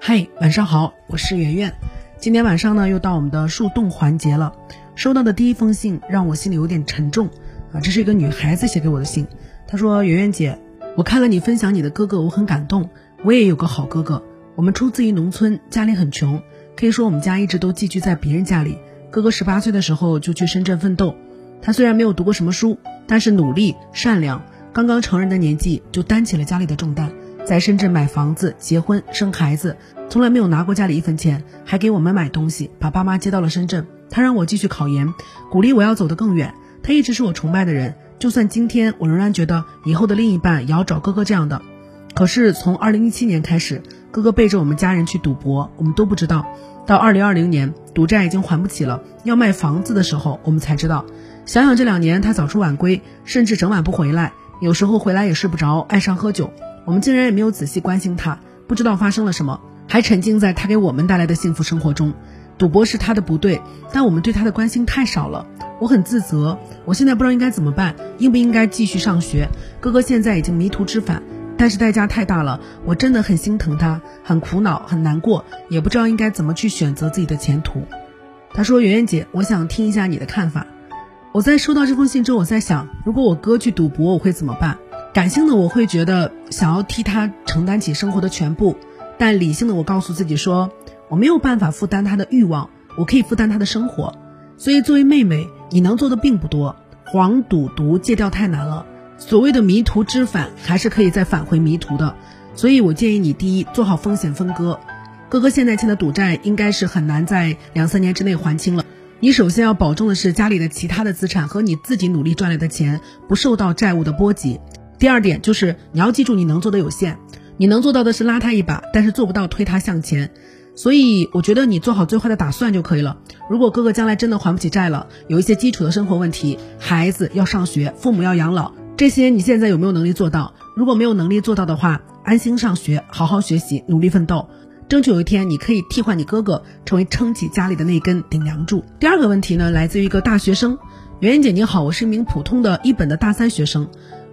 嗨，晚上好，我是圆圆。今天晚上呢，又到我们的树洞环节了。收到的第一封信让我心里有点沉重啊，这是一个女孩子写给我的信。她说：“圆圆姐，我看了你分享你的哥哥，我很感动。我也有个好哥哥，我们出自于农村，家里很穷，可以说我们家一直都寄居在别人家里。哥哥十八岁的时候就去深圳奋斗，他虽然没有读过什么书，但是努力善良，刚刚成人的年纪就担起了家里的重担。”在深圳买房子、结婚、生孩子，从来没有拿过家里一分钱，还给我们买东西，把爸妈接到了深圳。他让我继续考研，鼓励我要走得更远。他一直是我崇拜的人，就算今天我仍然觉得以后的另一半也要找哥哥这样的。可是从二零一七年开始，哥哥背着我们家人去赌博，我们都不知道。到二零二零年，赌债已经还不起了，要卖房子的时候，我们才知道。想想这两年，他早出晚归，甚至整晚不回来，有时候回来也睡不着，爱上喝酒。我们竟然也没有仔细关心他，不知道发生了什么，还沉浸在他给我们带来的幸福生活中。赌博是他的不对，但我们对他的关心太少了。我很自责，我现在不知道应该怎么办，应不应该继续上学？哥哥现在已经迷途知返，但是代价太大了，我真的很心疼他，很苦恼，很难过，也不知道应该怎么去选择自己的前途。他说：“圆圆姐，我想听一下你的看法。”我在收到这封信之后，我在想，如果我哥去赌博，我会怎么办？感性的我会觉得想要替他承担起生活的全部，但理性的我告诉自己说我没有办法负担他的欲望，我可以负担他的生活。所以作为妹妹，你能做的并不多。黄赌毒戒掉太难了，所谓的迷途知返还是可以再返回迷途的。所以我建议你第一做好风险分割。哥哥现在欠的赌债应该是很难在两三年之内还清了。你首先要保证的是家里的其他的资产和你自己努力赚来的钱不受到债务的波及。第二点就是你要记住，你能做的有限，你能做到的是拉他一把，但是做不到推他向前。所以我觉得你做好最坏的打算就可以了。如果哥哥将来真的还不起债了，有一些基础的生活问题，孩子要上学，父母要养老，这些你现在有没有能力做到？如果没有能力做到的话，安心上学，好好学习，努力奋斗，争取有一天你可以替换你哥哥，成为撑起家里的那根顶梁柱。第二个问题呢，来自于一个大学生，圆圆姐你好，我是一名普通的一本的大三学生。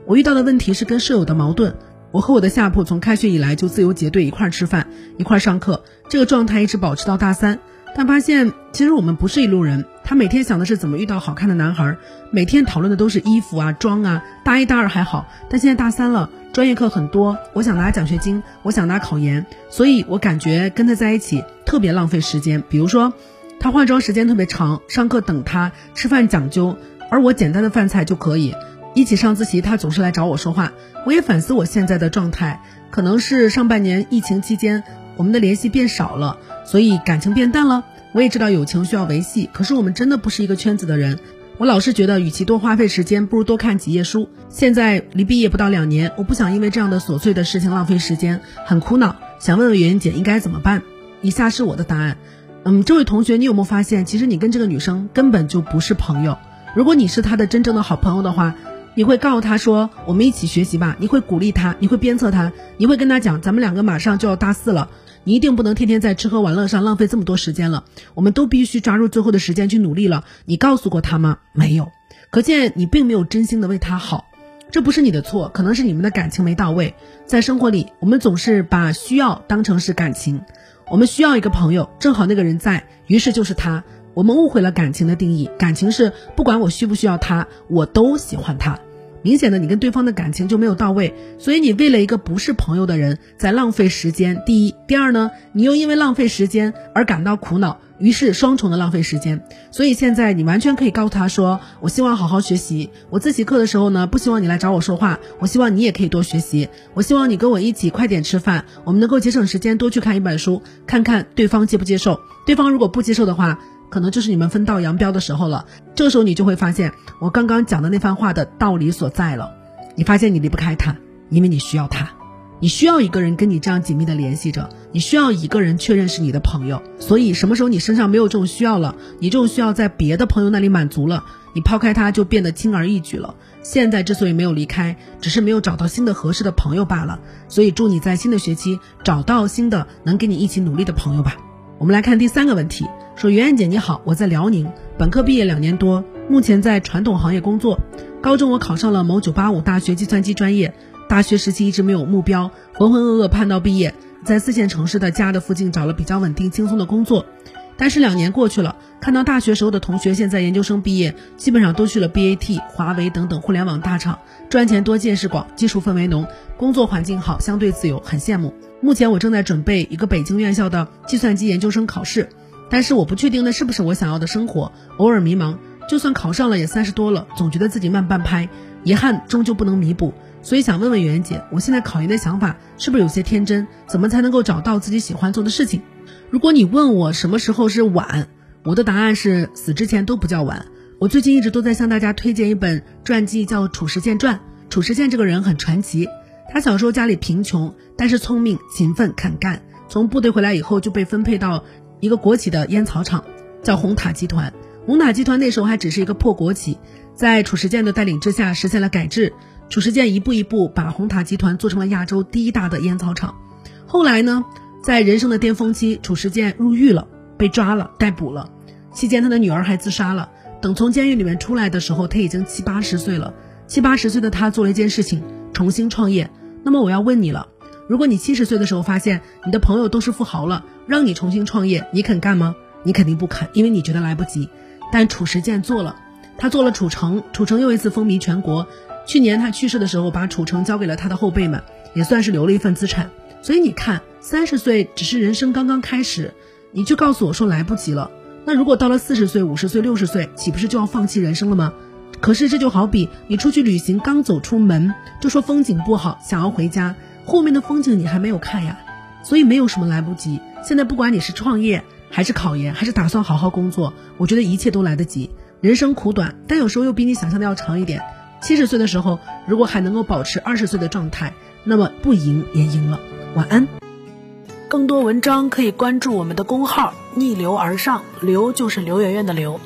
我遇到的问题是跟舍友的矛盾。我和我的下铺从开学以来就自由结队，一块吃饭，一块上课，这个状态一直保持到大三。但发现其实我们不是一路人。他每天想的是怎么遇到好看的男孩，每天讨论的都是衣服啊、妆啊。大一、大二还好，但现在大三了，专业课很多，我想拿奖学金，我想拿考研，所以我感觉跟他在一起特别浪费时间。比如说，他化妆时间特别长，上课等他，吃饭讲究，而我简单的饭菜就可以。一起上自习，他总是来找我说话。我也反思我现在的状态，可能是上半年疫情期间我们的联系变少了，所以感情变淡了。我也知道友情需要维系，可是我们真的不是一个圈子的人。我老是觉得，与其多花费时间，不如多看几页书。现在离毕业不到两年，我不想因为这样的琐碎的事情浪费时间，很苦恼。想问问圆圆姐应该怎么办？以下是我的答案。嗯，这位同学，你有没有发现，其实你跟这个女生根本就不是朋友。如果你是她的真正的好朋友的话。你会告诉他说：“我们一起学习吧。”你会鼓励他，你会鞭策他，你会跟他讲：“咱们两个马上就要大四了，你一定不能天天在吃喝玩乐上浪费这么多时间了。我们都必须抓住最后的时间去努力了。”你告诉过他吗？没有，可见你并没有真心的为他好。这不是你的错，可能是你们的感情没到位。在生活里，我们总是把需要当成是感情。我们需要一个朋友，正好那个人在，于是就是他。我们误会了感情的定义，感情是不管我需不需要他，我都喜欢他。明显的，你跟对方的感情就没有到位，所以你为了一个不是朋友的人在浪费时间。第一，第二呢，你又因为浪费时间而感到苦恼，于是双重的浪费时间。所以现在你完全可以告诉他说：“我希望好好学习，我自习课的时候呢，不希望你来找我说话，我希望你也可以多学习，我希望你跟我一起快点吃饭，我们能够节省时间多去看一本书，看看对方接不接受。对方如果不接受的话。”可能就是你们分道扬镳的时候了。这个时候你就会发现我刚刚讲的那番话的道理所在了。你发现你离不开他，因为你需要他，你需要一个人跟你这样紧密的联系着，你需要一个人确认是你的朋友。所以什么时候你身上没有这种需要了，你这种需要在别的朋友那里满足了，你抛开他就变得轻而易举了。现在之所以没有离开，只是没有找到新的合适的朋友罢了。所以祝你在新的学期找到新的能跟你一起努力的朋友吧。我们来看第三个问题。说圆圆姐你好，我在辽宁，本科毕业两年多，目前在传统行业工作。高中我考上了某985大学计算机专业，大学时期一直没有目标，浑浑噩噩盼到毕业，在四线城市的家的附近找了比较稳定轻松的工作。但是两年过去了，看到大学时候的同学现在研究生毕业，基本上都去了 BAT、华为等等互联网大厂，赚钱多、见识广、技术氛围浓、工作环境好、相对自由，很羡慕。目前我正在准备一个北京院校的计算机研究生考试，但是我不确定那是不是我想要的生活，偶尔迷茫。就算考上了，也三十多了，总觉得自己慢半拍，遗憾终究不能弥补。所以想问问圆圆姐，我现在考研的想法是不是有些天真？怎么才能够找到自己喜欢做的事情？如果你问我什么时候是晚，我的答案是死之前都不叫晚。我最近一直都在向大家推荐一本传记，叫《褚时健传》。褚时健这个人很传奇，他小时候家里贫穷，但是聪明、勤奋、肯干。从部队回来以后，就被分配到一个国企的烟草厂，叫红塔集团。红塔集团那时候还只是一个破国企，在褚时健的带领之下，实现了改制。褚时健一步一步把红塔集团做成了亚洲第一大的烟草厂。后来呢？在人生的巅峰期，褚时健入狱了，被抓了，逮捕了。期间，他的女儿还自杀了。等从监狱里面出来的时候，他已经七八十岁了。七八十岁的他做了一件事情，重新创业。那么我要问你了：如果你七十岁的时候发现你的朋友都是富豪了，让你重新创业，你肯干吗？你肯定不肯，因为你觉得来不及。但褚时健做了，他做了褚橙，褚橙又一次风靡全国。去年他去世的时候，把褚橙交给了他的后辈们，也算是留了一份资产。所以你看。三十岁只是人生刚刚开始，你就告诉我说来不及了。那如果到了四十岁、五十岁、六十岁，岂不是就要放弃人生了吗？可是这就好比你出去旅行，刚走出门就说风景不好，想要回家，后面的风景你还没有看呀。所以没有什么来不及。现在不管你是创业，还是考研，还是打算好好工作，我觉得一切都来得及。人生苦短，但有时候又比你想象的要长一点。七十岁的时候，如果还能够保持二十岁的状态，那么不赢也赢了。晚安。更多文章可以关注我们的公号“逆流而上”，流就是刘媛媛的流。